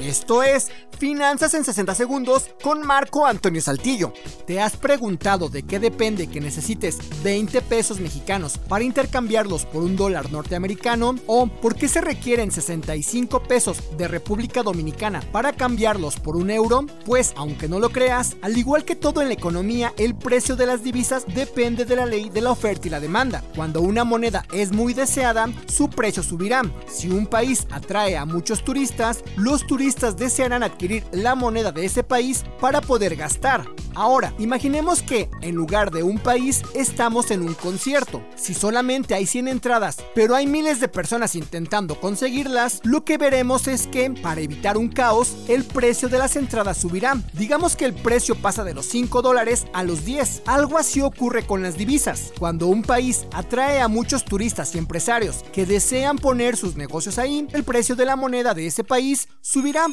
Esto es Finanzas en 60 segundos con Marco Antonio Saltillo. ¿Te has preguntado de qué depende que necesites 20 pesos mexicanos para intercambiarlos por un dólar norteamericano? ¿O por qué se requieren 65 pesos de República Dominicana para cambiarlos por un euro? Pues, aunque no lo creas, al igual que todo en la economía, el precio de las divisas depende de la ley de la oferta y la demanda. Cuando una moneda es muy deseada, su precio subirá. Si un país atrae a muchos turistas, los turistas desearán adquirir la moneda de ese país para poder gastar. Ahora, imaginemos que, en lugar de un país, estamos en un concierto. Si solamente hay 100 entradas, pero hay miles de personas intentando conseguirlas, lo que veremos es que, para evitar un caos, el precio de las entradas subirá. Digamos que el precio pasa de los 5 dólares a los 10. Algo así ocurre con las divisas. Cuando un país atrae a muchos turistas y empresarios que desean poner sus negocios ahí, el precio de la moneda de ese país subirá.